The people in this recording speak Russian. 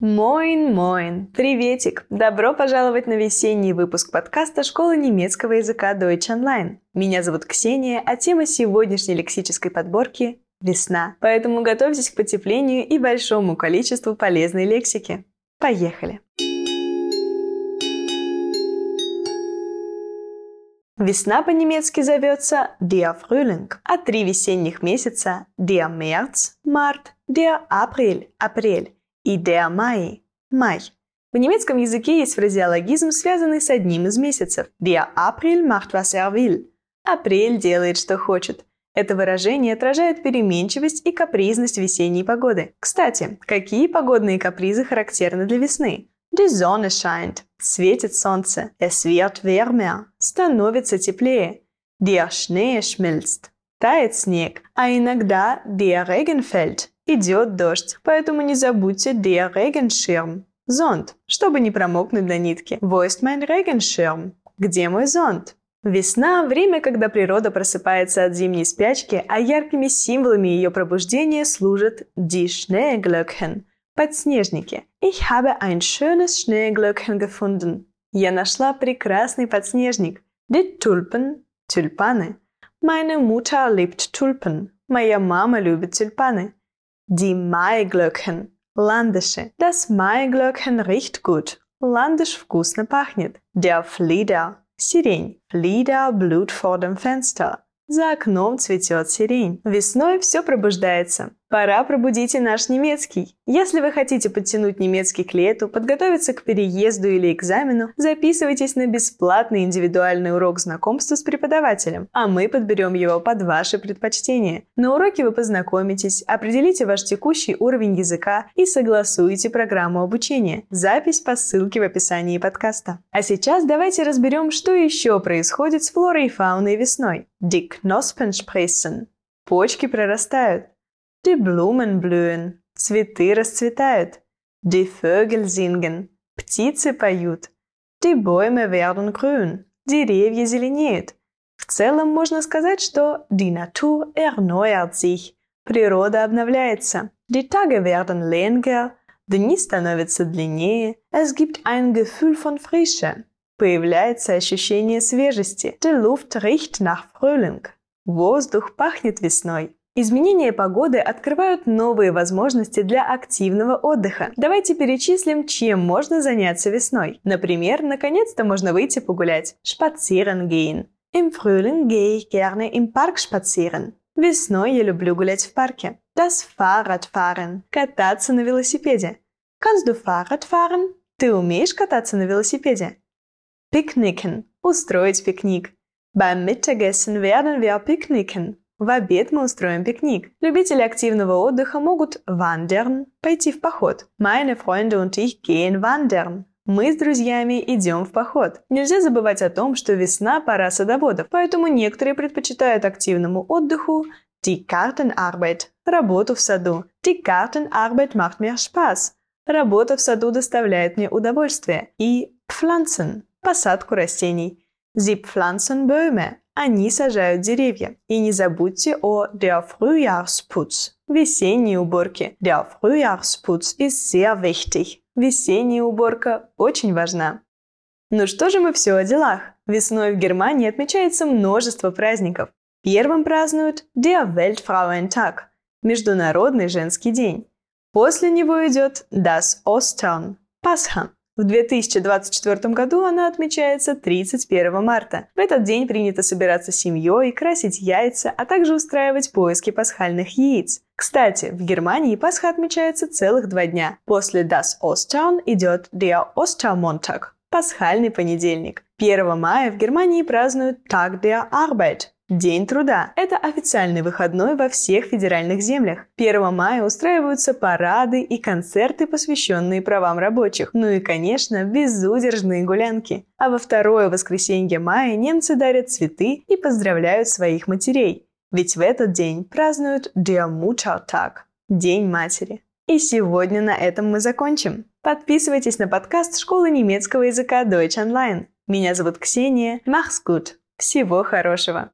Моин! Приветик! Добро пожаловать на весенний выпуск подкаста школы немецкого языка Deutsch Online. Меня зовут Ксения, а тема сегодняшней лексической подборки – весна. Поэтому готовьтесь к потеплению и большому количеству полезной лексики. Поехали! Весна по-немецки зовется der Frühling, а три весенних месяца – der März, Март, der April, Апрель и der Mai, Май. В немецком языке есть фразеологизм, связанный с одним из месяцев. Der April macht was er will. Апрель делает, что хочет. Это выражение отражает переменчивость и капризность весенней погоды. Кстати, какие погодные капризы характерны для весны? Die Sonne scheint. Светит солнце. Es wird wärmer. Становится теплее. Der Schnee schmilzt. Тает снег. А иногда der Regen fällt. Идет дождь. Поэтому не забудьте der Regenschirm. Зонт, чтобы не промокнуть до нитки. Wo ist mein Regenschirm? Где мой зонт? Весна – время, когда природа просыпается от зимней спячки, а яркими символами ее пробуждения служат die Schneeglöckchen – подснежники. Ich habe ein schönes Schneeglöckchen gefunden. Я нашла прекрасный подснежник. Die Tulpen – тюльпаны. Meine Mutter liebt Tulpen. Моя мама любит тюльпаны. Die Maiglöckchen – ландыши. Das Maiglöckchen riecht gut. Ландыш вкусно пахнет. Der Flieder – сирень. Flieder blüht vor dem Fenster. За окном цветет сирень. Весной все пробуждается. Пора пробудите наш немецкий. Если вы хотите подтянуть немецкий к лету, подготовиться к переезду или экзамену, записывайтесь на бесплатный индивидуальный урок знакомства с преподавателем, а мы подберем его под ваши предпочтения. На уроке вы познакомитесь, определите ваш текущий уровень языка и согласуете программу обучения. Запись по ссылке в описании подкаста. А сейчас давайте разберем, что еще происходит с флорой и фауной весной. Die Knospen sprießen. Почки прорастают. Die Blumen blühen. Цветы расцветают. Die Vögel singen. Птицы поют. Die Bäume werden grün. Деревья зеленеют. В целом можно сказать, что die Natur erneuert sich. Природа обновляется. Die Tage werden länger. Дни становятся длиннее. Es gibt ein Gefühl von Frische. Появляется ощущение свежести. Die Luft riecht nach Frühling. Воздух пахнет весной. Изменения погоды открывают новые возможности для активного отдыха. Давайте перечислим, чем можно заняться весной. Например, наконец-то можно выйти погулять. Spazieren gehen. Im Frühling gehe ich gerne im Park spazieren. Весной я люблю гулять в парке. Das Fahrradfahren. Кататься на велосипеде. Kannst du Fahrrad fahren? Ты умеешь кататься на велосипеде? Picknicken. Устроить пикник. Beim Mittagessen werden wir picknicken. В обед мы устроим пикник. Любители активного отдыха могут wandern – пойти в поход. Meine Freunde und ich gehen wandern. Мы с друзьями идем в поход. Нельзя забывать о том, что весна – пора садоводов, поэтому некоторые предпочитают активному отдыху die Gartenarbeit – работу в саду. Die Gartenarbeit macht mir Spaß. Работа в саду доставляет мне удовольствие. И pflanzen – посадку растений. Sie pflanzen Bäume они сажают деревья. И не забудьте о der Frühjahrsputz – весенней уборке. Der Frühjahrsputz ist sehr wichtig. Весенняя уборка очень важна. Ну что же мы все о делах? Весной в Германии отмечается множество праздников. Первым празднуют Der Weltfrauentag – Международный женский день. После него идет Das Ostern – Пасха. В 2024 году она отмечается 31 марта. В этот день принято собираться семьей, красить яйца, а также устраивать поиски пасхальных яиц. Кстати, в Германии Пасха отмечается целых два дня. После Das Ostern идет Der Ostermontag – пасхальный понедельник. 1 мая в Германии празднуют Tag der Arbeit День труда – это официальный выходной во всех федеральных землях. 1 мая устраиваются парады и концерты, посвященные правам рабочих. Ну и, конечно, безудержные гулянки. А во второе воскресенье мая немцы дарят цветы и поздравляют своих матерей. Ведь в этот день празднуют Der Muttertag – День матери. И сегодня на этом мы закончим. Подписывайтесь на подкаст школы немецкого языка Deutsch Online. Меня зовут Ксения. Mach's gut. Всего хорошего.